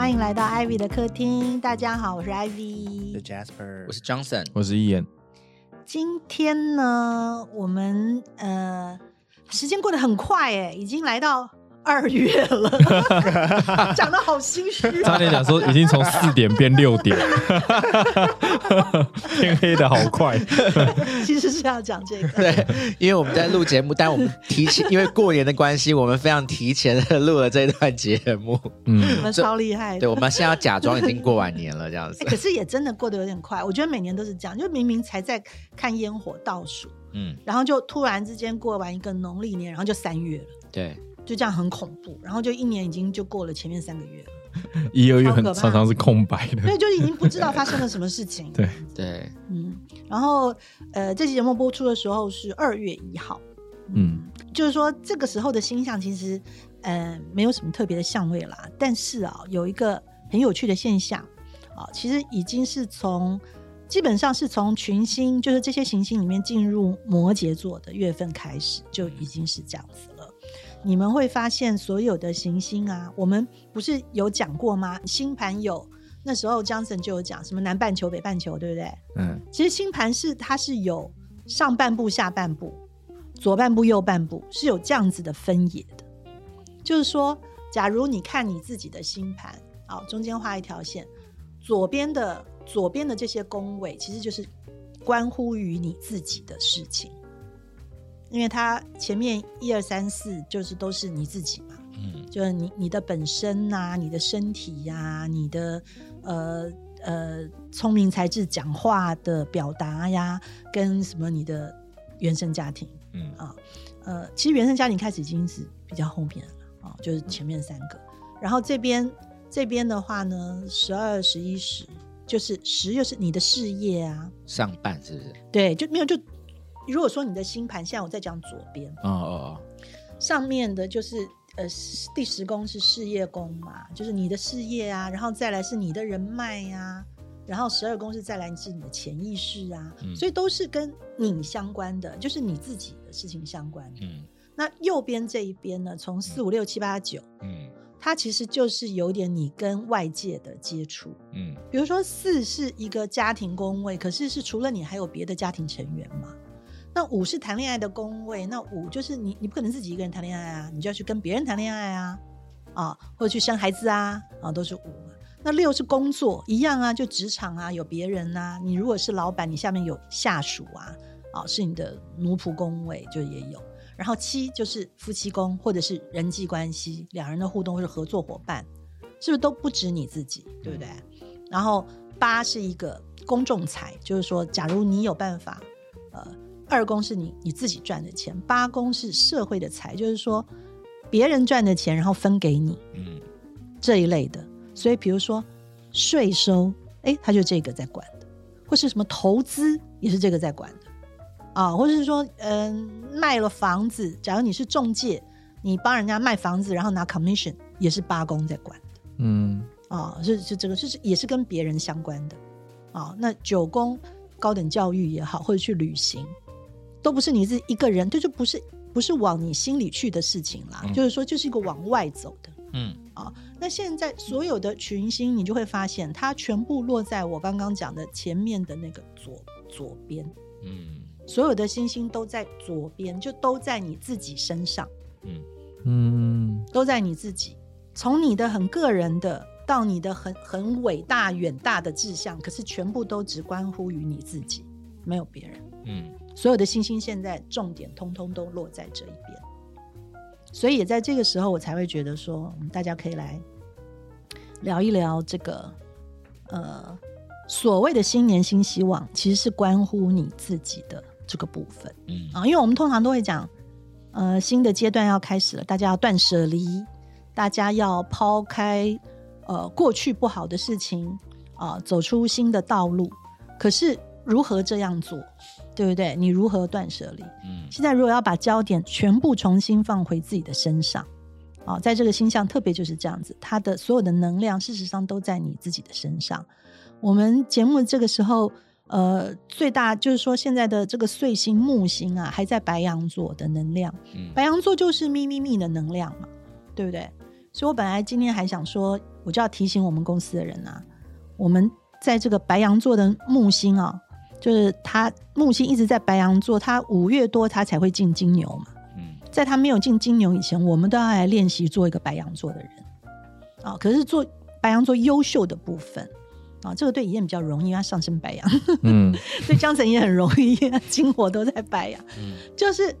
欢迎来到 Ivy 的客厅。大家好，我是 Ivy，我是 Jasper，我是 Johnson，我是 Ian。今天呢，我们呃，时间过得很快哎，已经来到。二月了，讲的好心虚。差点讲说已经从四点变六点，天黑的好快。其实是要讲这个，对，因为我们在录节目，但我们提前，因为过年的关系，我们非常提前的录了这段节目。嗯，我们超厉害。对，我们现在要假装已经过完年了，这样子。可是也真的过得有点快。我觉得每年都是这样，就明明才在看烟火倒数，嗯，然后就突然之间过完一个农历年，然后就三月了。对。就这样很恐怖，然后就一年已经就过了前面三个月了，一二月很常常是空白的，对，就已经不知道发生了什么事情。对对，嗯，然后呃，这期节目播出的时候是二月一号，嗯，就是说这个时候的星象其实呃没有什么特别的相位啦，但是啊有一个很有趣的现象啊，其实已经是从基本上是从群星，就是这些行星里面进入摩羯座的月份开始，就已经是这样子了。你们会发现，所有的行星啊，我们不是有讲过吗？星盘有那时候，Johnson 就有讲什么南半球、北半球，对不对？嗯，其实星盘是它是有上半部、下半部、左半部、右半部，是有这样子的分野的。就是说，假如你看你自己的星盘，好，中间画一条线，左边的左边的这些宫位，其实就是关乎于你自己的事情。因为它前面一二三四就是都是你自己嘛，嗯，就是你你的本身呐，你的身体呀，你的呃呃聪明才智、讲话的表达呀，跟什么你的原生家庭，嗯啊呃，其实原生家庭开始已经是比较后面了啊，就是前面三个，然后这边这边的话呢，十二十一十就是十又是你的事业啊，上半是不是？对，就没有就。如果说你的星盘，现在我在讲左边，哦哦哦，上面的就是呃第十宫是事业宫嘛，就是你的事业啊，然后再来是你的人脉呀，然后十二宫是再来是你的潜意识啊，所以都是跟你相关的，就是你自己的事情相关。嗯，那右边这一边呢，从四五六七八九，嗯，它其实就是有点你跟外界的接触，嗯，比如说四是一个家庭宫位，可是是除了你还有别的家庭成员嘛。那五是谈恋爱的宫位，那五就是你，你不可能自己一个人谈恋爱啊，你就要去跟别人谈恋爱啊，啊，或者去生孩子啊，啊，都是五。那六是工作，一样啊，就职场啊，有别人呐。你如果是老板，你下面有下属啊，啊，是你的奴仆宫位就也有。然后七就是夫妻宫，或者是人际关系，两人的互动或者合作伙伴，是不是都不止你自己，对不对？然后八是一个公众财，就是说，假如你有办法，呃。二宫是你你自己赚的钱，八宫是社会的财，就是说别人赚的钱，然后分给你，嗯，这一类的。所以比如说税收，哎，他就这个在管的，或是什么投资也是这个在管的，啊，或者是说，嗯，卖了房子，假如你是中介，你帮人家卖房子，然后拿 commission，也是八宫在管的，嗯，啊，是是这个，就是也是跟别人相关的，啊，那九宫高等教育也好，或者去旅行。都不是你自己一个人，这就不是不是往你心里去的事情啦。就是说，就是一个往外走的。嗯啊，那现在所有的群星，你就会发现，它全部落在我刚刚讲的前面的那个左左边。嗯，所有的星星都在左边，就都在你自己身上。嗯嗯，都在你自己，从你的很个人的，到你的很很伟大远大的志向，可是全部都只关乎于你自己，没有别人。嗯。所有的星星现在重点通通都落在这一边，所以也在这个时候，我才会觉得说，大家可以来聊一聊这个，呃，所谓的新年新希望，其实是关乎你自己的这个部分，嗯。啊，因为我们通常都会讲，呃，新的阶段要开始了，大家要断舍离，大家要抛开呃过去不好的事情啊，走出新的道路，可是如何这样做？对不对？你如何断舍离？嗯，现在如果要把焦点全部重新放回自己的身上，啊，在这个星象特别就是这样子，它的所有的能量事实上都在你自己的身上。我们节目这个时候，呃，最大就是说现在的这个岁星木星啊，还在白羊座的能量，白羊座就是咪咪咪的能量嘛，对不对？所以我本来今天还想说，我就要提醒我们公司的人啊，我们在这个白羊座的木星啊，就是他木星一直在白羊座，他五月多他才会进金牛嘛。嗯，在他没有进金牛以前，我们都要来练习做一个白羊座的人啊。可是做白羊座优秀的部分啊，这个对燕比较容易，因为他上升白羊。嗯，对江辰也很容易，金火都在白羊。嗯，就是，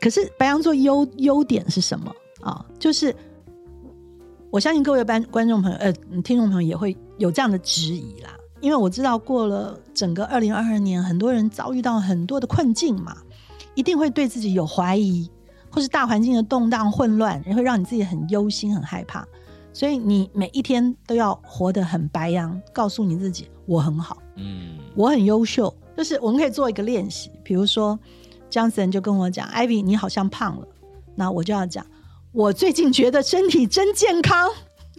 可是白羊座优优点是什么啊？就是。我相信各位班观众朋友，呃，听众朋友也会有这样的质疑啦，因为我知道过了整个二零二二年，很多人遭遇到很多的困境嘛，一定会对自己有怀疑，或是大环境的动荡混乱，也会让你自己很忧心、很害怕，所以你每一天都要活得很白羊，告诉你自己我很好，嗯，我很优秀，就是我们可以做一个练习，比如说姜思仁就跟我讲，Ivy 你好像胖了，那我就要讲。我最近觉得身体真健康，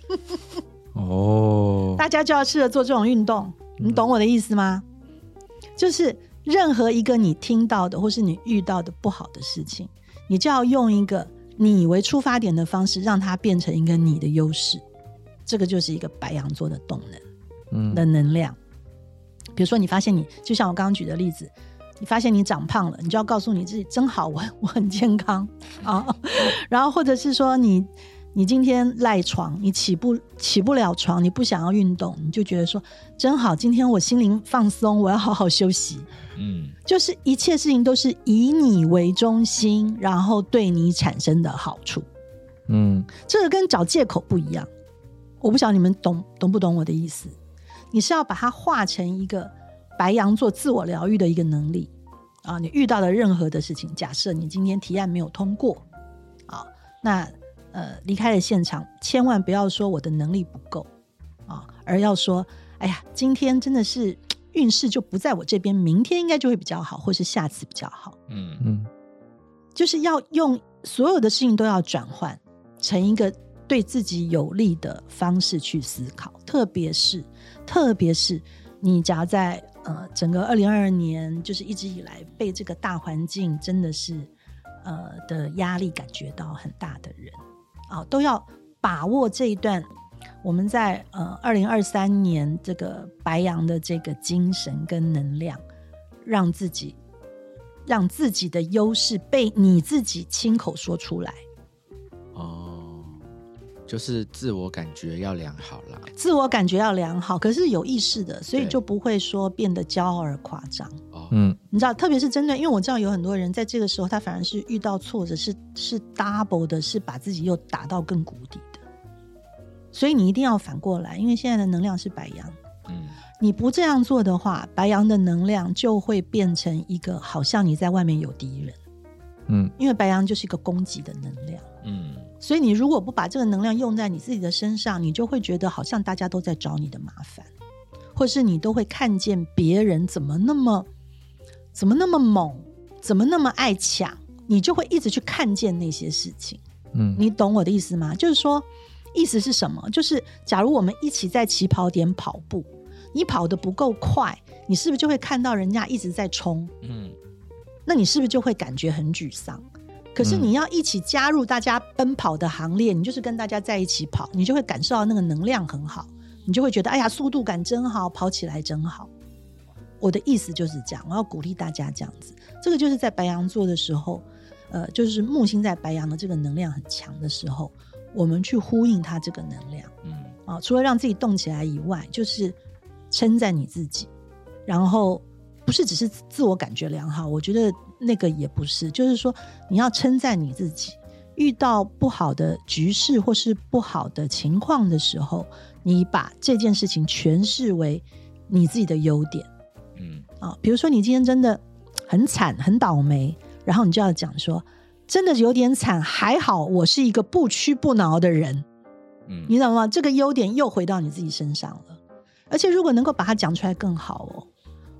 哦，大家就要试着做这种运动，你懂我的意思吗？就是任何一个你听到的或是你遇到的不好的事情，你就要用一个你为出发点的方式，让它变成一个你的优势。这个就是一个白羊座的动能，嗯，的能量。比如说，你发现你就像我刚刚举的例子。你发现你长胖了，你就要告诉你自己真好，我 我很健康啊。然后或者是说你你今天赖床，你起不起不了床，你不想要运动，你就觉得说真好，今天我心灵放松，我要好好休息。嗯，就是一切事情都是以你为中心，然后对你产生的好处。嗯，这个跟找借口不一样。我不晓得你们懂懂不懂我的意思？你是要把它化成一个。白羊座自我疗愈的一个能力啊，你遇到的任何的事情，假设你今天提案没有通过啊，那呃离开了现场，千万不要说我的能力不够啊，而要说，哎呀，今天真的是运势就不在我这边，明天应该就会比较好，或是下次比较好。嗯嗯，就是要用所有的事情都要转换成一个对自己有利的方式去思考，特别是特别是你夹在。呃，整个二零二二年，就是一直以来被这个大环境真的是呃的压力感觉到很大的人啊，都要把握这一段我们在呃二零二三年这个白羊的这个精神跟能量，让自己让自己的优势被你自己亲口说出来。就是自我感觉要良好啦，自我感觉要良好，可是有意识的，所以就不会说变得骄傲而夸张。哦，嗯，你知道，特别是针对，因为我知道有很多人在这个时候，他反而是遇到挫折，是是 double 的，是把自己又打到更谷底的。所以你一定要反过来，因为现在的能量是白羊，嗯，你不这样做的话，白羊的能量就会变成一个好像你在外面有敌人，嗯，因为白羊就是一个攻击的能量，嗯。所以你如果不把这个能量用在你自己的身上，你就会觉得好像大家都在找你的麻烦，或是你都会看见别人怎么那么怎么那么猛，怎么那么爱抢，你就会一直去看见那些事情。嗯，你懂我的意思吗？就是说，意思是什么？就是假如我们一起在起跑点跑步，你跑得不够快，你是不是就会看到人家一直在冲？嗯，那你是不是就会感觉很沮丧？可是你要一起加入大家奔跑的行列，你就是跟大家在一起跑，你就会感受到那个能量很好，你就会觉得哎呀，速度感真好，跑起来真好。我的意思就是这样，我要鼓励大家这样子。这个就是在白羊座的时候，呃，就是木星在白羊的这个能量很强的时候，我们去呼应它这个能量。嗯，啊，除了让自己动起来以外，就是称赞你自己，然后不是只是自我感觉良好，我觉得。那个也不是，就是说你要称赞你自己。遇到不好的局势或是不好的情况的时候，你把这件事情诠释为你自己的优点。嗯，啊，比如说你今天真的很惨、很倒霉，然后你就要讲说，真的有点惨，还好我是一个不屈不挠的人。嗯，你知道吗？这个优点又回到你自己身上了。而且如果能够把它讲出来更好哦，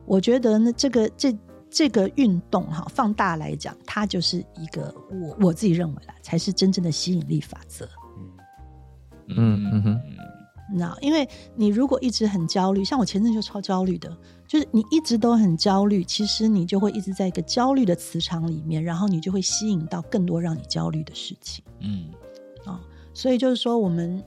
我觉得呢，这个这。这个运动哈，放大来讲，它就是一个我我自己认为啦，才是真正的吸引力法则。嗯嗯哼，那因为你如果一直很焦虑，像我前阵就超焦虑的，就是你一直都很焦虑，其实你就会一直在一个焦虑的磁场里面，然后你就会吸引到更多让你焦虑的事情。嗯，啊，所以就是说，我们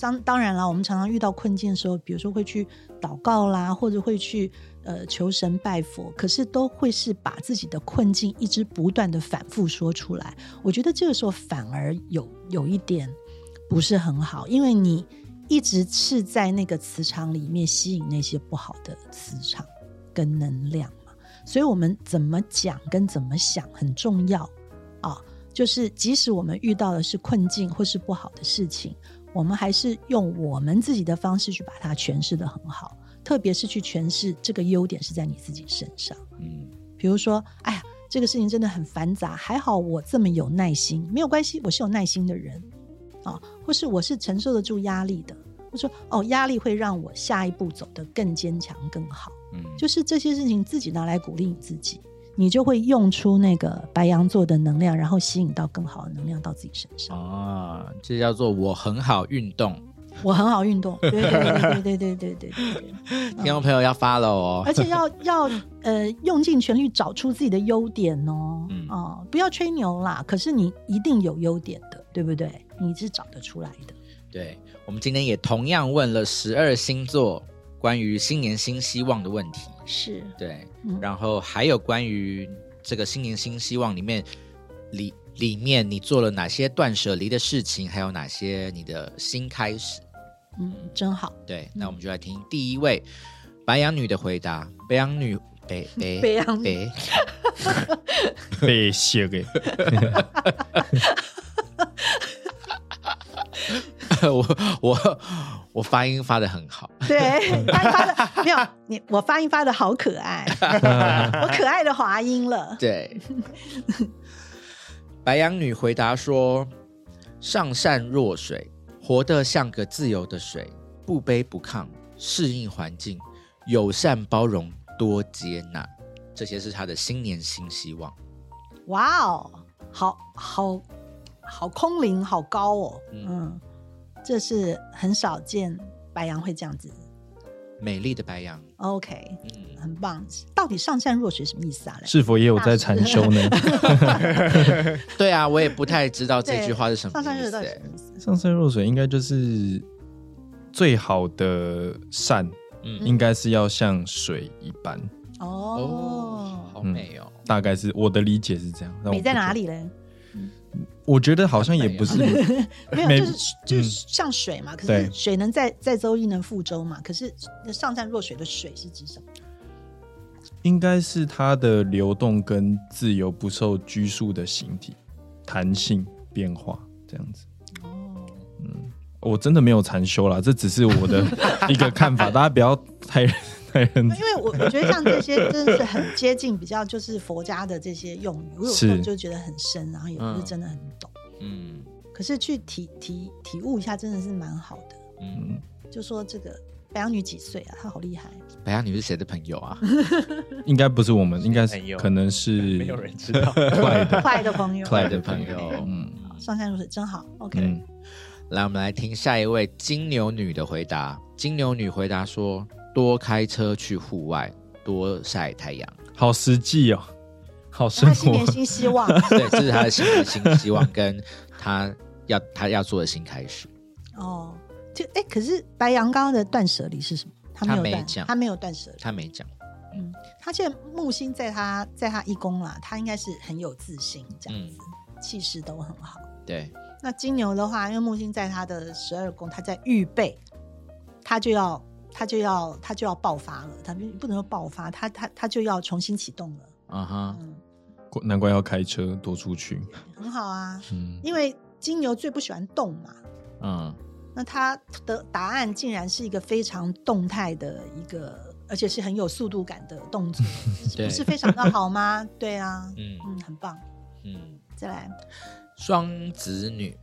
当当然了，我们常常遇到困境的时候，比如说会去祷告啦，或者会去呃求神拜佛，可是都会是把自己的困境一直不断的反复说出来。我觉得这个时候反而有有一点不是很好，因为你一直是在那个磁场里面吸引那些不好的磁场跟能量嘛。所以我们怎么讲跟怎么想很重要啊。就是即使我们遇到的是困境或是不好的事情，我们还是用我们自己的方式去把它诠释的很好，特别是去诠释这个优点是在你自己身上。嗯，比如说，哎呀，这个事情真的很繁杂，还好我这么有耐心，没有关系，我是有耐心的人啊，或是我是承受得住压力的，我说哦，压力会让我下一步走得更坚强、更好。嗯，就是这些事情自己拿来鼓励你自己。你就会用出那个白羊座的能量，然后吸引到更好的能量到自己身上。啊，这叫做我很好运动，我很好运动。对对对对对对对对对。听众朋友要发了哦，而且要要呃用尽全力找出自己的优点哦。嗯啊，不要吹牛啦。可是你一定有优点的，对不对？你是找得出来的。对，我们今天也同样问了十二星座。关于新年新希望的问题是对，然后还有关于这个新年新希望里面里里面你做了哪些断舍离的事情，还有哪些你的新开始？嗯，真好。对，那我们就来听第一位白羊女的回答。白羊女，北北白羊北，被写给。我我我发音发的很好，对，发音发的没有你，我发音发的好可爱，我可爱的滑音了。对，白羊女回答说：“上善若水，活得像个自由的水，不卑不亢，适应环境，友善包容，多接纳，这些是他的新年新希望。”哇哦，好好好空灵，好高哦，嗯。这是很少见，白羊会这样子。美丽的白羊，OK，嗯，很棒。到底上善若水什么意思啊？是否也有在禅修呢？对啊，我也不太知道这句话是什么 上善若水。上善若水应该就是最好的善，嗯，应该是要像水一般。哦，好美哦。大概是我的理解是这样。美在哪里嘞？我觉得好像也不是，没有，就是就是像水嘛。可是水能载载舟，亦能覆舟嘛。可是上善若水的水是指什么？应该是它的流动跟自由，不受拘束的形体，弹性变化这样子。哦，嗯，我真的没有禅修啦，这只是我的一个看法，大家不要太。因为我我觉得像这些真的是很接近比较就是佛家的这些用语，我有时候就觉得很深，然后也不是真的很懂。嗯，可是去体体体悟一下，真的是蛮好的。嗯，就说这个白羊女几岁啊？她好厉害。白羊女是谁的朋友啊？应该不是我们，应该是可能是没有人知道。快的 快的朋友，快的朋友。嗯，上善如水真好。OK，来我们来听下一位金牛女的回答。金牛女回答说。多开车去户外，多晒太阳，好实际哦，好生活。新年新希望，对，这是他的新年新希望，跟他要他要做的新开始。哦，就哎，可是白羊刚刚的断舍离是什么？他没有讲，他没有断舍离，他没讲。嗯，他现在木星在他在他一宫啦，他应该是很有自信，这样子，气势都很好。对，那金牛的话，因为木星在他的十二宫，他在预备，他就要。他就要他就要爆发了，他不能说爆发，他他他就要重新启动了。啊哈，难怪要开车多出去，很好啊。嗯，因为金牛最不喜欢动嘛。嗯，那他的答案竟然是一个非常动态的一个，而且是很有速度感的动作，不是非常的好吗？对啊，嗯嗯，很棒。嗯，再来，双子女。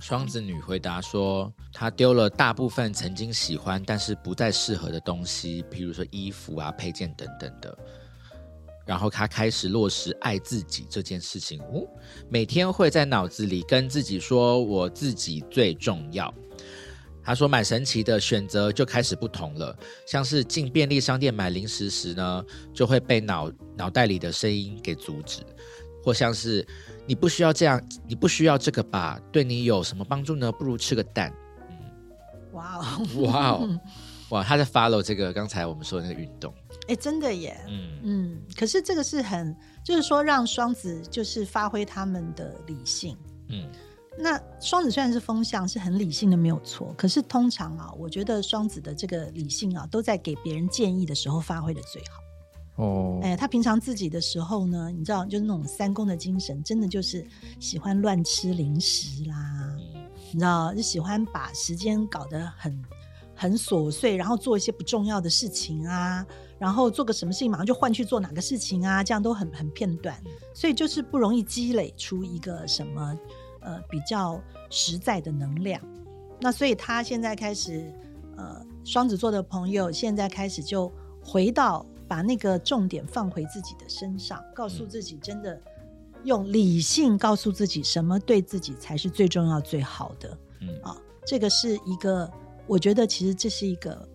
双子女回答说：“她丢了大部分曾经喜欢但是不再适合的东西，譬如说衣服啊、配件等等的。然后她开始落实爱自己这件事情。哦，每天会在脑子里跟自己说：‘我自己最重要。’她说蛮神奇的，选择就开始不同了。像是进便利商店买零食时呢，就会被脑脑袋里的声音给阻止。”或像是你不需要这样，你不需要这个吧？对你有什么帮助呢？不如吃个蛋。嗯，哇哦，哇哦，哇，他在 follow 这个刚才我们说的那个运动。哎，真的耶。嗯嗯，可是这个是很，就是说让双子就是发挥他们的理性。嗯。那双子虽然是风向，是很理性的，没有错。可是通常啊，我觉得双子的这个理性啊，都在给别人建议的时候发挥的最好。哦，哎，他平常自己的时候呢，你知道，就是那种三公的精神，真的就是喜欢乱吃零食啦，你知道，就喜欢把时间搞得很很琐碎，然后做一些不重要的事情啊，然后做个什么事情马上就换去做哪个事情啊，这样都很很片段，所以就是不容易积累出一个什么。呃，比较实在的能量，那所以他现在开始，呃，双子座的朋友现在开始就回到把那个重点放回自己的身上，告诉自己真的用理性告诉自己什么对自己才是最重要、最好的。嗯啊，这个是一个，我觉得其实这是一个，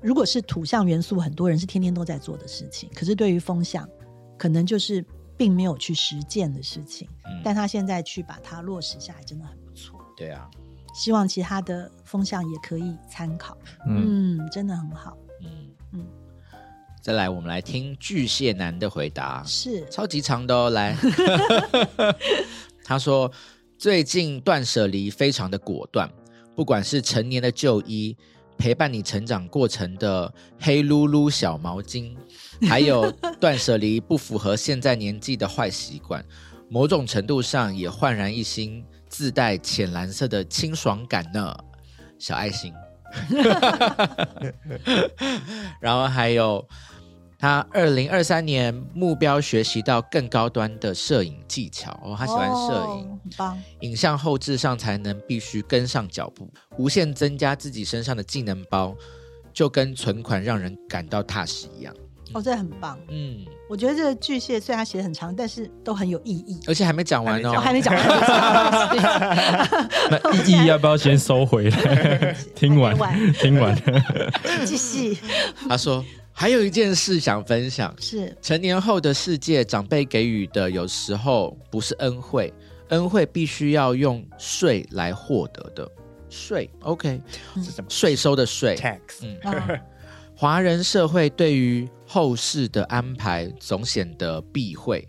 如果是土象元素，很多人是天天都在做的事情，可是对于风象，可能就是。并没有去实践的事情，嗯但他现在去把它落实下来，真的很不错。对啊，希望其他的风象也可以参考。嗯，真的很好。再来，我们来听巨蟹男的回答，是超级长的哦。来，他说最近断舍离非常的果断，不管是成年的旧衣，陪伴你成长过程的黑噜噜小毛巾。还有断舍离不符合现在年纪的坏习惯，某种程度上也焕然一新，自带浅蓝色的清爽感呢。小爱心，然后还有他二零二三年目标学习到更高端的摄影技巧哦，他喜欢摄影，很棒，影像后置上才能必须跟上脚步，无限增加自己身上的技能包，就跟存款让人感到踏实一样。哦，这很棒。嗯，我觉得这个巨蟹虽然写的很长，但是都很有意义。而且还没讲完哦，还没讲完。那意义 要不要先收回来？听完，听完，继续。他说还有一件事想分享，是成年后的世界，长辈给予的有时候不是恩惠，恩惠必须要用税来获得的。税，OK，是什么？税收的税，tax。嗯。华人社会对于后事的安排总显得避讳。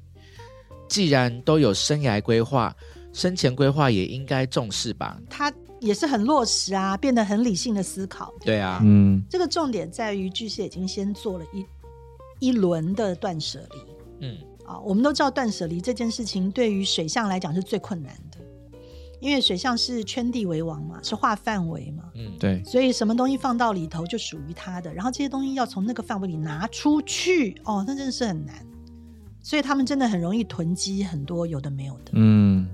既然都有生涯规划，生前规划也应该重视吧？他也是很落实啊，变得很理性的思考。对啊，嗯，这个重点在于巨蟹已经先做了一一轮的断舍离。嗯，啊，我们都知道断舍离这件事情对于水象来讲是最困难的。因为水象是圈地为王嘛，是划范围嘛，嗯，对，所以什么东西放到里头就属于他的，然后这些东西要从那个范围里拿出去，哦，那真的是很难，所以他们真的很容易囤积很多有的没有的，嗯，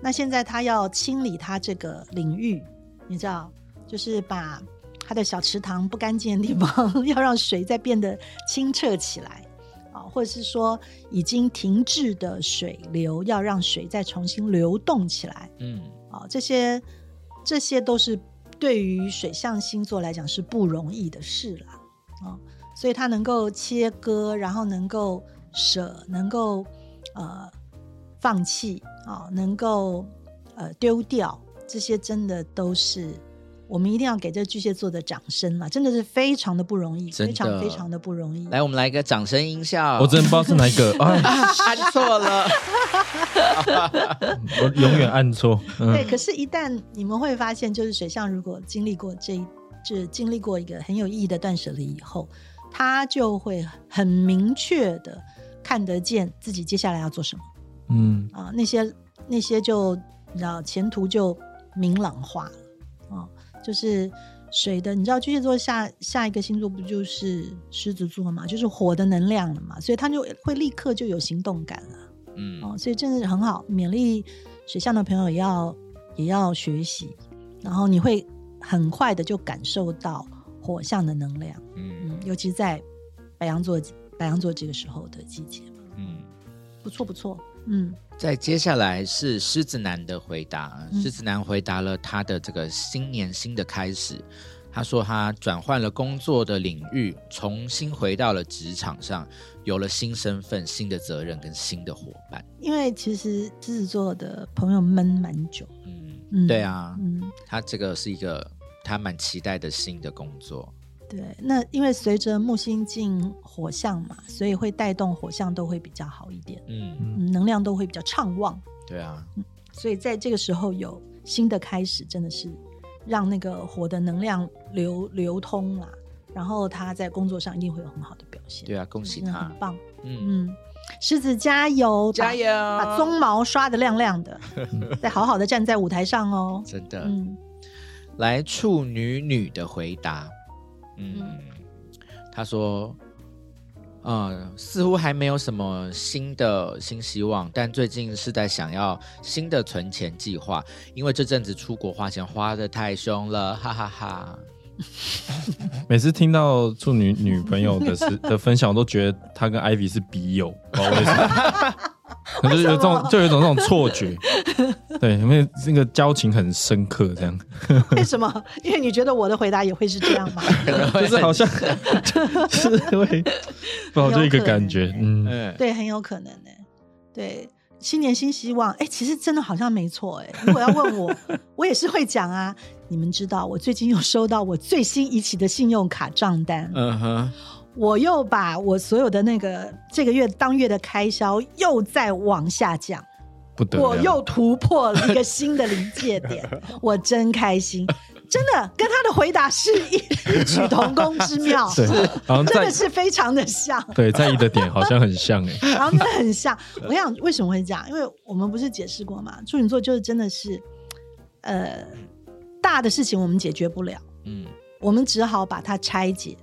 那现在他要清理他这个领域，你知道，就是把他的小池塘不干净的地方，要让水再变得清澈起来啊。或者是说已经停滞的水流，要让水再重新流动起来。嗯，啊，这些这些都是对于水象星座来讲是不容易的事了。啊，所以他能够切割，然后能够舍，能够呃放弃啊，能够呃丢掉，这些真的都是。我们一定要给这巨蟹座的掌声了，真的是非常的不容易，非常非常的不容易。来，我们来一个掌声音效。我真不知道是哪一个，按错了，我永远按错。对，可是，一旦你们会发现，就是水象如果经历过这一，这经历过一个很有意义的断舍离以后，他就会很明确的看得见自己接下来要做什么。嗯啊，那些那些就你知道前途就明朗化了啊。就是水的，你知道巨蟹座下下一个星座不就是狮子座嘛？就是火的能量了嘛，所以他就会立刻就有行动感了。嗯，哦，所以真的是很好，勉励水象的朋友也要也要学习，然后你会很快的就感受到火象的能量。嗯嗯，尤其在白羊座白羊座这个时候的季节嘛。嗯，不错不错。嗯，在接下来是狮子男的回答。狮子男回答了他的这个新年新的开始，他说他转换了工作的领域，重新回到了职场上，有了新身份、新的责任跟新的伙伴。因为其实狮子座的朋友闷蛮久，嗯，对啊，嗯，他这个是一个他蛮期待的新的工作。对，那因为随着木星进火象嘛，所以会带动火象都会比较好一点，嗯，能量都会比较畅旺。对啊，所以在这个时候有新的开始，真的是让那个火的能量流流通啦。然后他在工作上一定会有很好的表现。对啊，恭喜他，很棒。嗯嗯，狮子加油，加油，把鬃毛刷的亮亮的，再好好的站在舞台上哦。真的，嗯，来处女女的回答。嗯，他说，嗯，似乎还没有什么新的新希望，但最近是在想要新的存钱计划，因为这阵子出国花钱花的太凶了，哈哈哈。每次听到处女女朋友的事 的分享，我都觉得他跟 Ivy 是笔友，不知道为什么。可是有这种，就有一种那种错觉，对，因为那个交情很深刻，这样。为什么？因为你觉得我的回答也会是这样吗？就是好像是会，不好就一个感觉，嗯，对，很有可能呢。对，新年新希望，哎，其实真的好像没错，哎，如果要问我，我也是会讲啊。你们知道，我最近又收到我最新一期的信用卡账单，嗯哼。我又把我所有的那个这个月当月的开销又再往下降，不得我又突破了一个新的临界点，我真开心，真的跟他的回答是异曲同工之妙，是，真的是非常的像，对，在意的点好像很像哎，然后真的很像。我想为什么会这样？因为我们不是解释过吗？处女座就是真的是，呃，大的事情我们解决不了，嗯，我们只好把它拆解。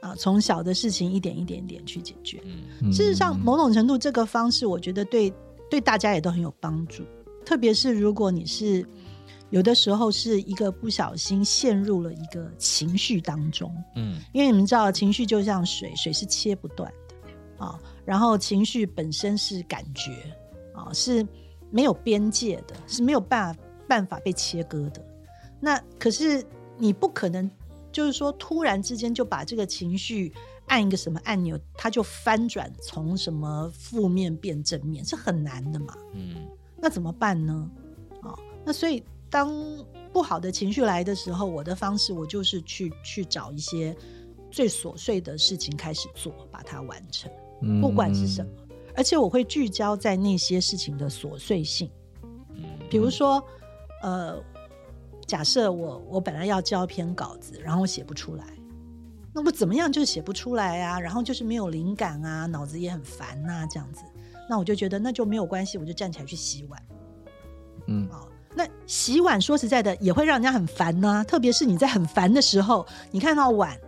啊，从小的事情一点一点点去解决。嗯，事实上，某种程度这个方式，我觉得对对大家也都很有帮助。特别是如果你是有的时候是一个不小心陷入了一个情绪当中，嗯，因为你们知道，情绪就像水，水是切不断的啊。然后情绪本身是感觉啊，是没有边界的，是没有办法办法被切割的。那可是你不可能。就是说，突然之间就把这个情绪按一个什么按钮，它就翻转从什么负面变正面，是很难的嘛。嗯，那怎么办呢？啊，那所以当不好的情绪来的时候，我的方式我就是去去找一些最琐碎的事情开始做，把它完成，不管是什么，而且我会聚焦在那些事情的琐碎性。嗯，比如说，呃。假设我我本来要交篇稿子，然后我写不出来，那我怎么样就是写不出来啊？然后就是没有灵感啊，脑子也很烦呐，这样子，那我就觉得那就没有关系，我就站起来去洗碗。嗯，好，那洗碗说实在的也会让人家很烦呢，特别是你在很烦的时候，你看到碗，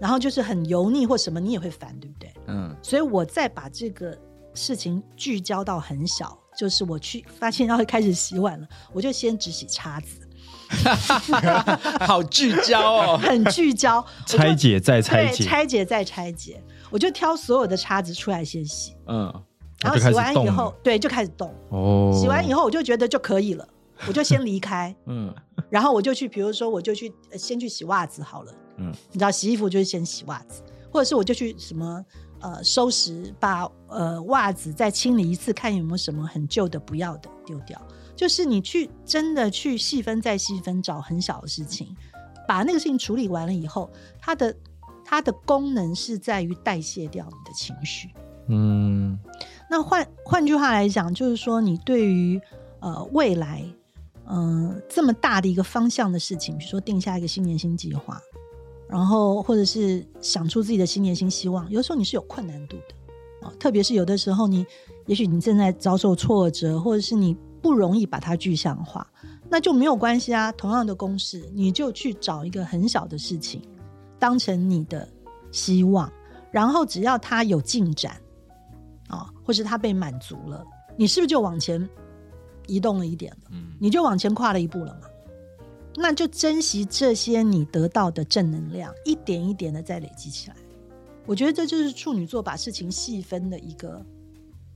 然后就是很油腻或什么，你也会烦，对不对？嗯，所以我再把这个事情聚焦到很小，就是我去发现要开始洗碗了，我就先只洗叉子。好聚焦哦，很聚焦，拆解再拆解，拆解再拆解，我就挑所有的叉子出来先洗，嗯，然后洗完以后，对，就开始动，哦，洗完以后我就觉得就可以了，我就先离开，嗯，然后我就去，比如说我就去先去洗袜子好了，嗯，你知道洗衣服就是先洗袜子，或者是我就去什么呃收拾，把呃袜子再清理一次，看有没有什么很旧的不要的丢掉。就是你去真的去细分再细分，找很小的事情，把那个事情处理完了以后，它的它的功能是在于代谢掉你的情绪。嗯，那换换句话来讲，就是说你对于呃未来嗯这么大的一个方向的事情，比如说定下一个新年新计划，然后或者是想出自己的新年新希望，有的时候你是有困难度的啊，特别是有的时候你也许你正在遭受挫折，或者是你。不容易把它具象化，那就没有关系啊。同样的公式，你就去找一个很小的事情，当成你的希望，然后只要它有进展啊，或是它被满足了，你是不是就往前移动了一点了？嗯，你就往前跨了一步了嘛？那就珍惜这些你得到的正能量，一点一点的再累积起来。我觉得这就是处女座把事情细分的一个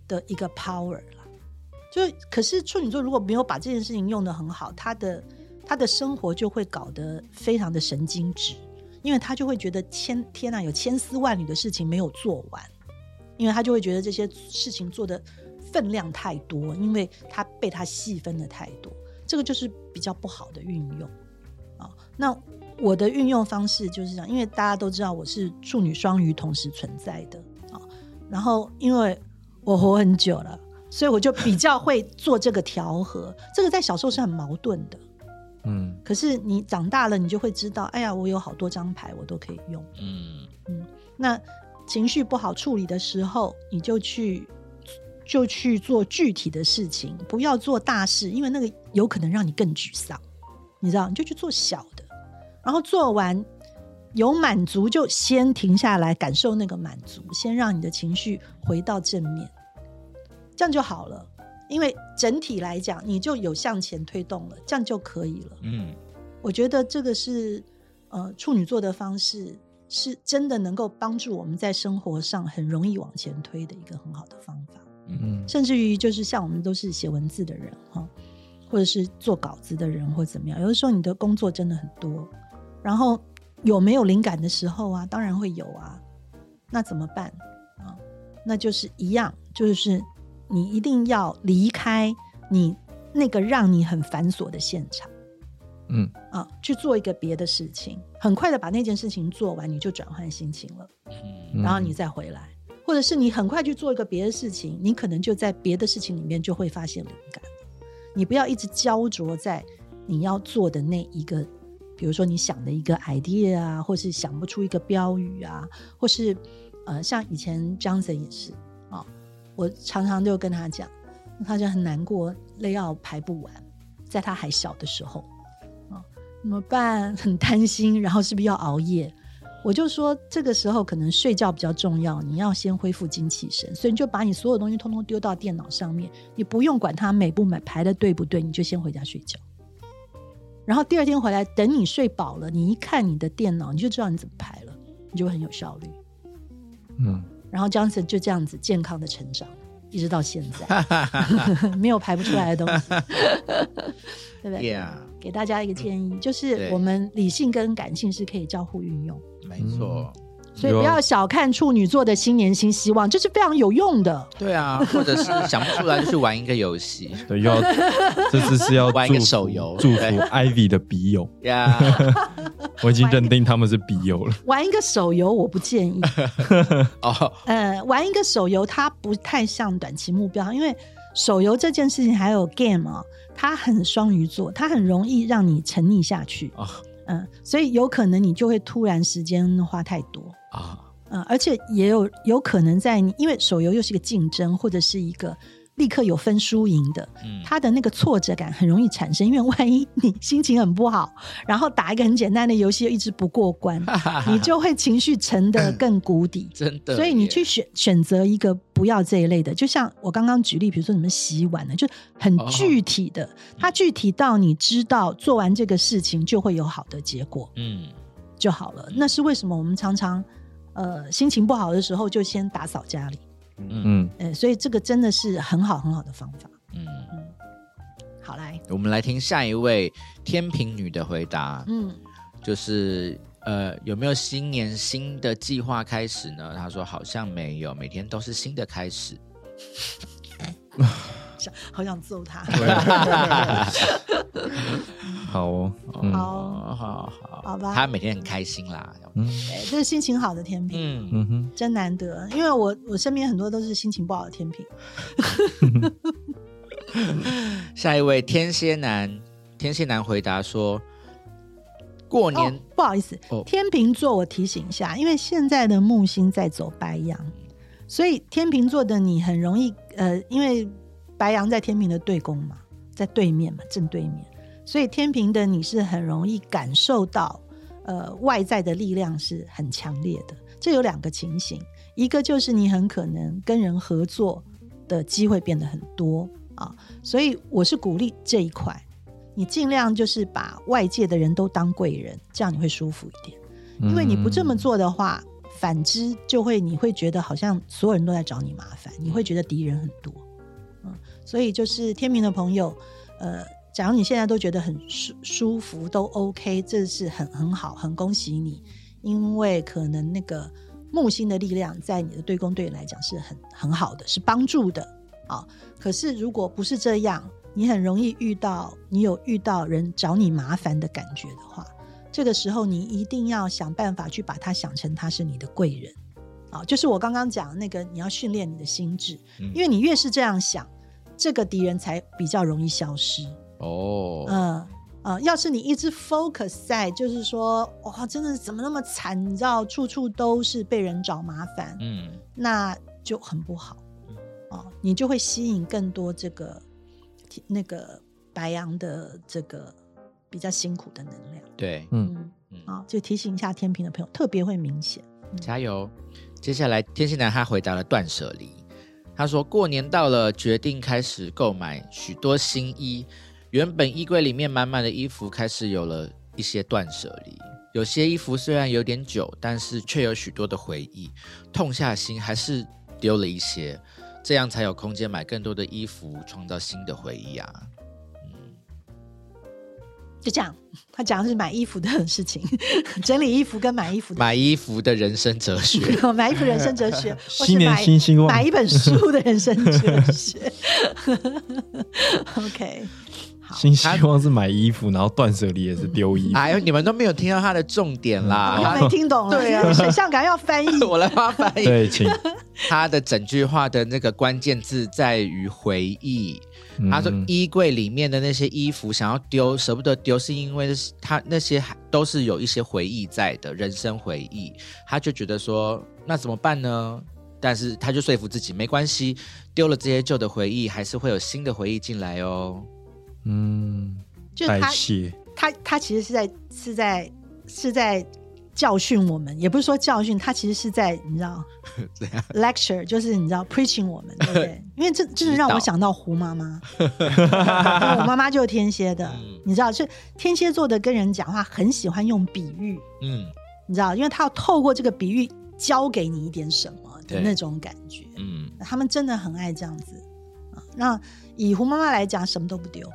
的一个 power 了。就可是处女座如果没有把这件事情用的很好，他的他的生活就会搞得非常的神经质，因为他就会觉得千天呐，有千丝万缕的事情没有做完，因为他就会觉得这些事情做的分量太多，因为他被他细分的太多，这个就是比较不好的运用啊。那我的运用方式就是这样，因为大家都知道我是处女双鱼同时存在的啊，然后因为我活很久了，所以我就比较会做这个调和，这个在小时候是很矛盾的。嗯，可是你长大了，你就会知道，哎呀，我有好多张牌，我都可以用。嗯嗯，那情绪不好处理的时候，你就去就去做具体的事情，不要做大事，因为那个有可能让你更沮丧。你知道，你就去做小的，然后做完有满足，就先停下来感受那个满足，先让你的情绪回到正面，这样就好了。因为整体来讲，你就有向前推动了，这样就可以了。嗯，我觉得这个是呃处女座的方式，是真的能够帮助我们在生活上很容易往前推的一个很好的方法。嗯，甚至于就是像我们都是写文字的人哈，或者是做稿子的人或怎么样，有的时候你的工作真的很多，然后有没有灵感的时候啊？当然会有啊。那怎么办啊？那就是一样，就是。你一定要离开你那个让你很繁琐的现场，嗯啊，去做一个别的事情，很快的把那件事情做完，你就转换心情了，嗯，然后你再回来，或者是你很快去做一个别的事情，你可能就在别的事情里面就会发现灵感。你不要一直焦灼在你要做的那一个，比如说你想的一个 idea 啊，或是想不出一个标语啊，或是呃，像以前 Johnson 也是。我常常就跟他讲，他就很难过，累要排不完，在他还小的时候，啊，怎么办？很担心，然后是不是要熬夜？我就说这个时候可能睡觉比较重要，你要先恢复精气神，所以你就把你所有东西通通丢到电脑上面，你不用管它美不美，排的对不对，你就先回家睡觉。然后第二天回来，等你睡饱了，你一看你的电脑，你就知道你怎么排了，你就会很有效率。嗯。然后 Johnson 就这样子健康的成长，一直到现在，没有排不出来的东西，对不对？给大家一个建议，就是我们理性跟感性是可以交互运用，没错。所以不要小看处女座的新年新希望，这是非常有用的。对啊，或者是想不出来就去玩一个游戏。对，要这次是要玩一个手游，祝福 Ivy 的笔友。呀，我已经认定他们是笔友了。玩一个手游我不建议。哦，呃，玩一个手游它不太像短期目标，因为手游这件事情还有 game 啊，它很双鱼座，它很容易让你沉溺下去。嗯，所以有可能你就会突然时间花太多。啊，嗯，而且也有有可能在你，因为手游又是一个竞争，或者是一个立刻有分输赢的，嗯，他的那个挫折感很容易产生，因为万一你心情很不好，然后打一个很简单的游戏又一直不过关，你就会情绪沉得更谷底，真的。所以你去选选择一个不要这一类的，就像我刚刚举例，比如说你们洗碗的，就很具体的，它具体到你知道做完这个事情就会有好的结果，嗯，就好了。那是为什么我们常常。呃，心情不好的时候就先打扫家里，嗯。嗯，所以这个真的是很好很好的方法，嗯。嗯。好来，我们来听下一位天平女的回答，嗯，就是呃，有没有新年新的计划开始呢？她说好像没有，每天都是新的开始。好想揍他。好哦，好，好，好，好吧。他每天很开心啦。嗯，这是心情好的天平，嗯哼，真难得。因为我我身边很多都是心情不好的天平。下一位天蝎男，天蝎男回答说：“过年不好意思，天秤座，我提醒一下，因为现在的木星在走白羊，所以天秤座的你很容易呃，因为。”白羊在天平的对宫嘛，在对面嘛，正对面，所以天平的你是很容易感受到，呃，外在的力量是很强烈的。这有两个情形，一个就是你很可能跟人合作的机会变得很多啊，所以我是鼓励这一块，你尽量就是把外界的人都当贵人，这样你会舒服一点。因为你不这么做的话，反之就会你会觉得好像所有人都在找你麻烦，你会觉得敌人很多。所以就是天平的朋友，呃，假如你现在都觉得很舒舒服，都 OK，这是很很好，很恭喜你，因为可能那个木星的力量在你的对宫对你来讲是很很好的，是帮助的啊。可是如果不是这样，你很容易遇到你有遇到人找你麻烦的感觉的话，这个时候你一定要想办法去把他想成他是你的贵人啊。就是我刚刚讲那个，你要训练你的心智，因为你越是这样想，这个敌人才比较容易消失。哦，嗯。啊，要是你一直 focus 在，就是说，哇，真的怎么那么惨？你知道，处处都是被人找麻烦，嗯，那就很不好，哦，你就会吸引更多这个那个白羊的这个比较辛苦的能量。对，嗯嗯，好，就提醒一下天平的朋友，特别会明显。加油！接下来，天蝎男他回答了断舍离，他说过年到了，决定开始购买许多新衣。原本衣柜里面满满的衣服，开始有了一些断舍离。有些衣服虽然有点久，但是却有许多的回忆，痛下心还是丢了一些，这样才有空间买更多的衣服，创造新的回忆啊。就这样，他讲的是买衣服的事情，整理衣服跟买衣服，买衣服的人生哲学，买衣服人生哲学，新年新希望，买一本书的人生哲学。OK。新希望是买衣服，然后断舍离也是丢衣服。哎呦，你们都没有听到他的重点啦！我没听懂了。对啊，想象感要翻译，我来帮翻译。对，请。他的整句话的那个关键字在于回忆。他说衣柜里面的那些衣服想要丢，舍不得丢，是因为他那些都是有一些回忆在的，人生回忆。他就觉得说，那怎么办呢？但是他就说服自己，没关系，丢了这些旧的回忆，还是会有新的回忆进来哦。嗯，就是他，他他其实是在是在是在教训我们，也不是说教训他，其实是在你知道，lecture 就是你知道 preaching 我们，对不对？因为这就是让我想到胡妈妈，我妈妈就是天蝎的，你知道，就天蝎座的跟人讲话很喜欢用比喻，嗯，你知道，因为他要透过这个比喻教给你一点什么的那种感觉，嗯，他们真的很爱这样子。啊。那以胡妈妈来讲，什么都不丢。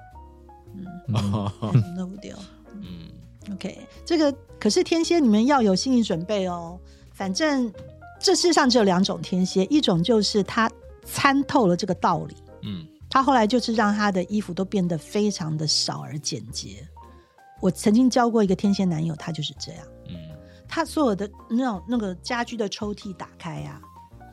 嗯，什么都不掉。嗯，OK，这个可是天蝎，你们要有心理准备哦。反正这世上只有两种天蝎，一种就是他参透了这个道理，嗯，他后来就是让他的衣服都变得非常的少而简洁。我曾经交过一个天蝎男友，他就是这样，嗯，他所有的那种那个家居的抽屉打开呀，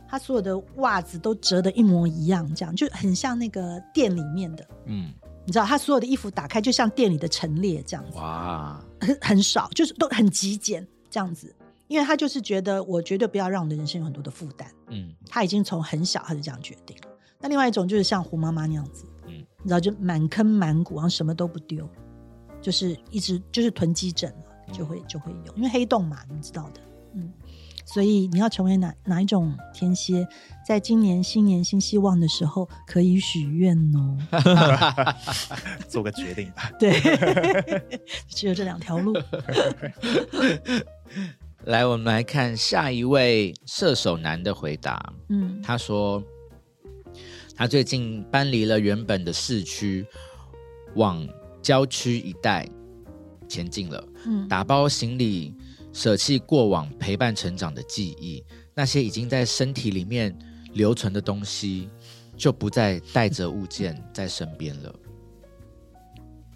他所有的袜子都折的一模一样，这样就很像那个店里面的，嗯。你知道他所有的衣服打开就像店里的陈列这样子，哇，很很少，就是都很极简这样子，因为他就是觉得我绝对不要让我的人生有很多的负担，嗯，他已经从很小他就这样决定了。那另外一种就是像胡妈妈那样子，嗯，你知道就满坑满谷，然后什么都不丢，就是一直就是囤积症了，就会就会有，因为黑洞嘛，你知道的，嗯。所以你要成为哪哪一种天蝎，在今年新年新希望的时候可以许愿哦，做个决定吧。对，只有这两条路。来，我们来看下一位射手男的回答。嗯，他说他最近搬离了原本的市区，往郊区一带前进了。嗯，打包行李。舍弃过往陪伴成长的记忆，那些已经在身体里面留存的东西，就不再带着物件在身边了。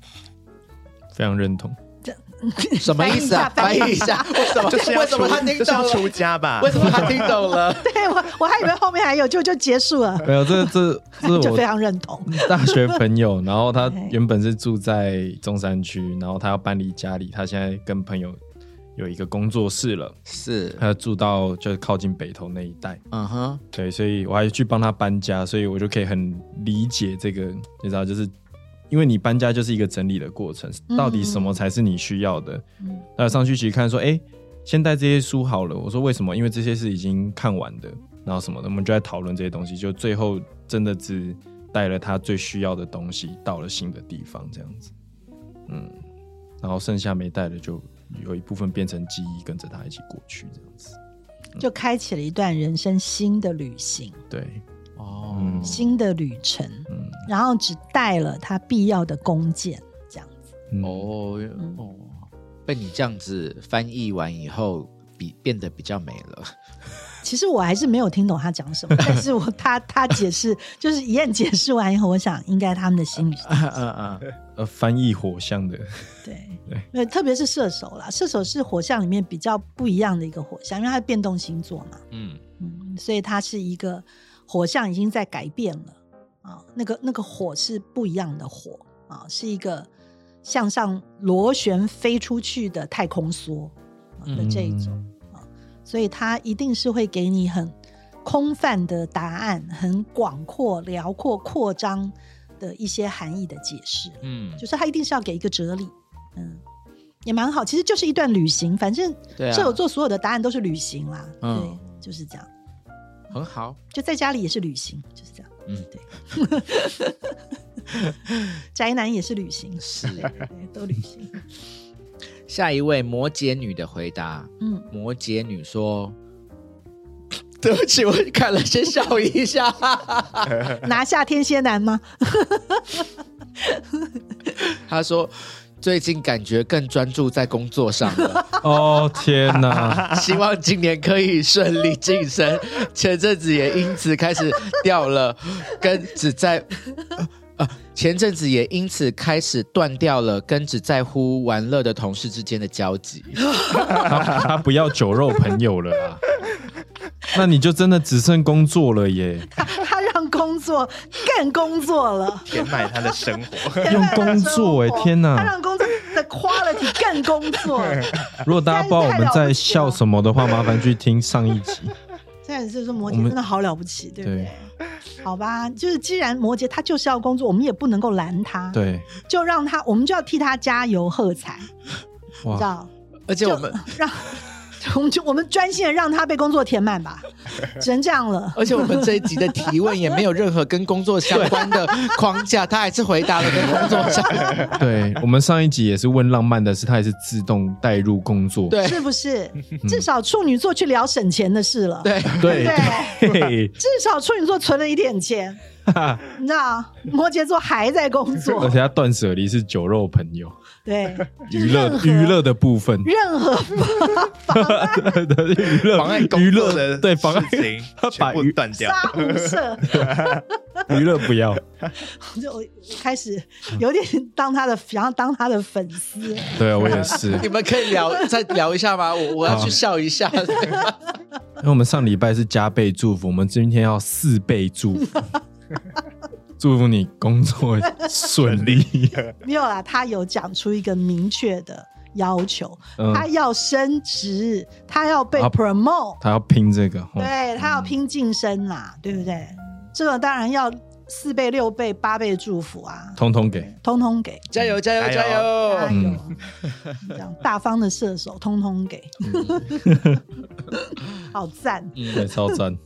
非常认同。这 什么意思啊？翻译一下，为什么？为什么他听懂了？出家吧？为什么他听懂了？对我，我还以为后面还有，就就结束了。没有，这这这我非常认同。大学朋友，然后他原本是住在中山区，然后他要搬离家里，他现在跟朋友。有一个工作室了，是他住到就是靠近北投那一带，嗯哼，对，所以我还去帮他搬家，所以我就可以很理解这个，你知道，就是因为你搬家就是一个整理的过程，到底什么才是你需要的？那上去其实看说，哎，先带这些书好了。我说为什么？因为这些是已经看完的，然后什么的，我们就在讨论这些东西，就最后真的只带了他最需要的东西到了新的地方，这样子，嗯，然后剩下没带的就。有一部分变成记忆，跟着他一起过去，这样子，就开启了一段人生新的旅行。对，哦，新的旅程。嗯，然后只带了他必要的弓箭，这样子。哦哦，被你这样子翻译完以后，比变得比较美了。其实我还是没有听懂他讲什么，但是我他他解释 就是一燕解释完以后，我想应该他们的心里，嗯嗯，呃，翻译火象的，对。对，特别是射手啦，射手是火象里面比较不一样的一个火象，因为它是变动星座嘛，嗯。嗯，所以它是一个火象已经在改变了啊，那个那个火是不一样的火啊，是一个向上螺旋飞出去的太空梭的这一种。所以它一定是会给你很空泛的答案，很广阔、辽阔、扩张的一些含义的解释。嗯，就是它一定是要给一个哲理。嗯，也蛮好，其实就是一段旅行。反正射手座所有的答案都是旅行啦。对，就是这样。很好，就在家里也是旅行，就是这样。嗯，对。宅男也是旅行，是，都旅行。下一位摩羯女的回答，嗯，摩羯女说：“ 对不起，我看了先笑一下，拿下天蝎男吗？” 他说：“最近感觉更专注在工作上了。”哦天哪！希望今年可以顺利晋升。前阵子也因此开始掉了，跟只在。啊，前阵子也因此开始断掉了跟只在乎玩乐的同事之间的交集。他他不要酒肉朋友了啊，那你就真的只剩工作了耶。他让工作更工作了，填满他的生活，用工作哎，天哪！他让工作的 quality 更工作。如果大家不知道我们在笑什么的话，麻烦去听上一集。现在是说摩羯真的好了不起，对不对？好吧，就是既然摩羯他就是要工作，我们也不能够拦他，对，就让他，我们就要替他加油喝彩，你知道？而且我们让。我们就我们专心的让他被工作填满吧，只能这样了。而且我们这一集的提问也没有任何跟工作相关的框架，他还是回答了跟工作相关。对我们上一集也是问浪漫的事，他也是自动带入工作，对，是不是？至少处女座去聊省钱的事了，对。对。对，至少处女座存了一点钱，你知道？摩羯座还在工作，而且他断舍离是酒肉朋友。对，娱乐娱乐的部分，任何 妨碍的娱乐妨碍娱乐的对妨碍他把鱼断掉，杀无赦，娱乐不要。就我开始有点当他的，想要当他的粉丝。对我也是。你们可以聊再聊一下吗？我我要去笑一下。因为我们上礼拜是加倍祝福，我们今天要四倍祝福。祝福你工作顺利。没有啦，他有讲出一个明确的要求，他要升职，他要被 promote，他要拼这个，对他要拼晋升啦，对不对？这个当然要四倍、六倍、八倍祝福啊，通通给，通通给，加油，加油，加油！嗯，这样大方的射手，通通给，好赞，对，超赞。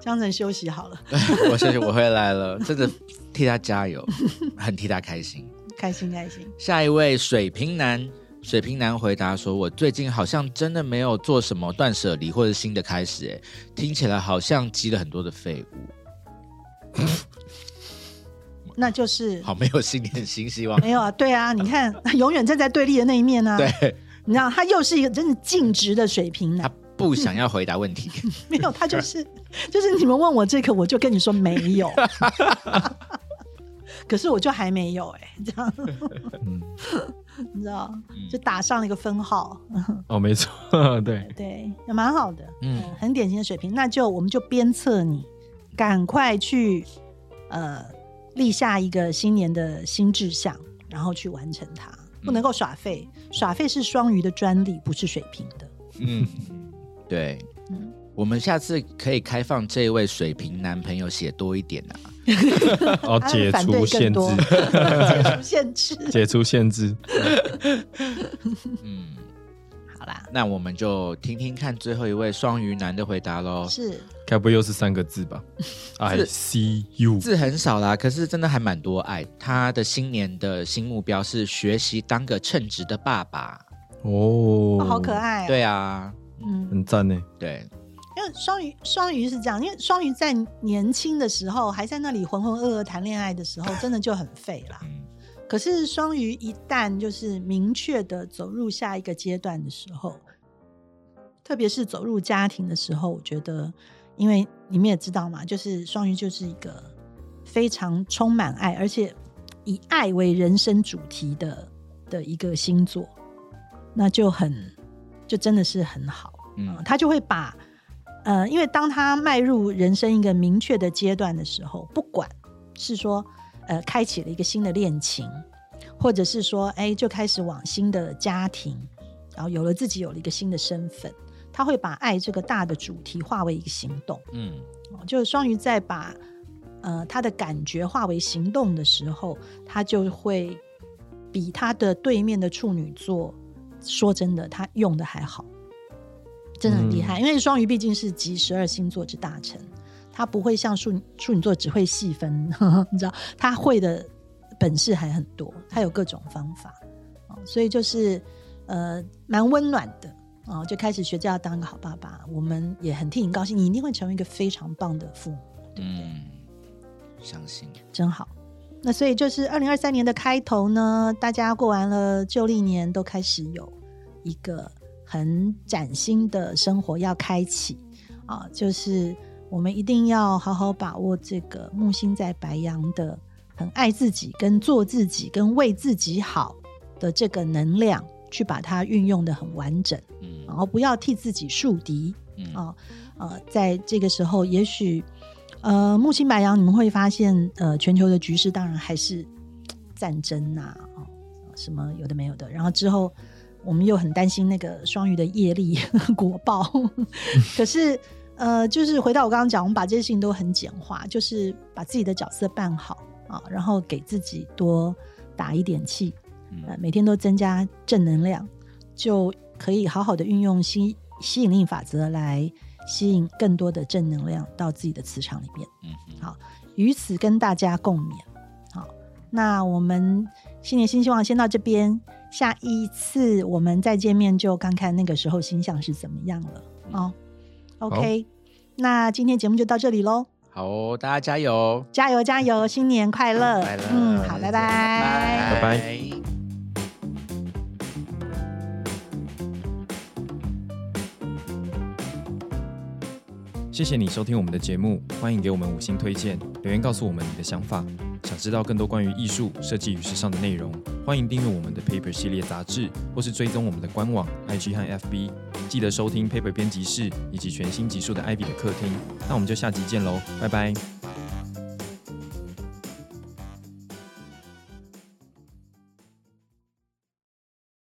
江晨休息好了，我休息，我回来了，真的替他加油，很替他开心，开心开心。下一位水瓶男，水瓶男回答说：“我最近好像真的没有做什么断舍离或者新的开始，哎，听起来好像积了很多的废物。”那就是好没有新年新希望，没有啊？对啊，你看永远站在对立的那一面呢。对，你知道他又是一个真的尽职的水平男。他不想要回答问题，没有，他就是 就是你们问我这个，我就跟你说没有，可是我就还没有哎，这样，你知道，就打上了一个分号。哦，没错，对。对，也蛮好的，嗯，很典型的水平。那就我们就鞭策你，赶快去呃立下一个新年的新志向，然后去完成它，不能够耍废，耍废是双鱼的专利，不是水平的，嗯。对，我们下次可以开放这位水瓶男朋友写多一点啊！哦，解除限制，解除限制，解除限制。嗯，好啦，那我们就听听看最后一位双鱼男的回答喽。是，该不会又是三个字吧？I see you，字很少啦，可是真的还蛮多爱。他的新年的新目标是学习当个称职的爸爸。哦，好可爱。对啊。嗯，很赞呢。对，因为双鱼，双鱼是这样，因为双鱼在年轻的时候，还在那里浑浑噩噩谈恋爱的时候，真的就很废啦。可是双鱼一旦就是明确的走入下一个阶段的时候，特别是走入家庭的时候，我觉得，因为你们也知道嘛，就是双鱼就是一个非常充满爱，而且以爱为人生主题的的一个星座，那就很就真的是很好，嗯，他就会把，呃，因为当他迈入人生一个明确的阶段的时候，不管是说。呃，开启了一个新的恋情，或者是说，哎，就开始往新的家庭，然后有了自己有了一个新的身份，他会把爱这个大的主题化为一个行动。嗯，就是双鱼在把呃他的感觉化为行动的时候，他就会比他的对面的处女座，说真的，他用的还好，真的很厉害。因为双鱼毕竟是集十二星座之大成。他不会像处处女座只会细分，你知道，他会的本事还很多，他有各种方法所以就是呃蛮温暖的啊，就开始学着要当一个好爸爸，我们也很替你高兴，你一定会成为一个非常棒的父母，对不对？相信真好。那所以就是二零二三年的开头呢，大家过完了旧历年，都开始有一个很崭新的生活要开启。啊，就是。我们一定要好好把握这个木星在白羊的很爱自己、跟做自己、跟为自己好的这个能量，去把它运用的很完整，嗯，然后不要替自己树敌，嗯。啊呃，在这个时候，也许呃木星白羊，你们会发现，呃，全球的局势当然还是战争呐，啊什么有的没有的，然后之后我们又很担心那个双鱼的业力 果报，可是。呃，就是回到我刚刚讲，我们把这些事情都很简化，就是把自己的角色办好啊，然后给自己多打一点气，呃，每天都增加正能量，就可以好好的运用吸吸引力法则来吸引更多的正能量到自己的磁场里面。嗯，好，于此跟大家共勉。好，那我们新年新希望先到这边，下一次我们再见面就看看那个时候星象是怎么样了哦。OK，那今天节目就到这里喽。好哦，大家加油，加油，加油！新年快乐！嗯，好，拜拜，拜拜。谢谢你收听我们的节目，欢迎给我们五星推荐，留言告诉我们你的想法。想知道更多关于艺术设计与时尚的内容，欢迎订阅我们的 Paper 系列杂志，或是追踪我们的官网、IG 和 FB。记得收听 Paper 编辑室以及全新集数的 Ivy 的客厅。那我们就下集见喽，拜拜。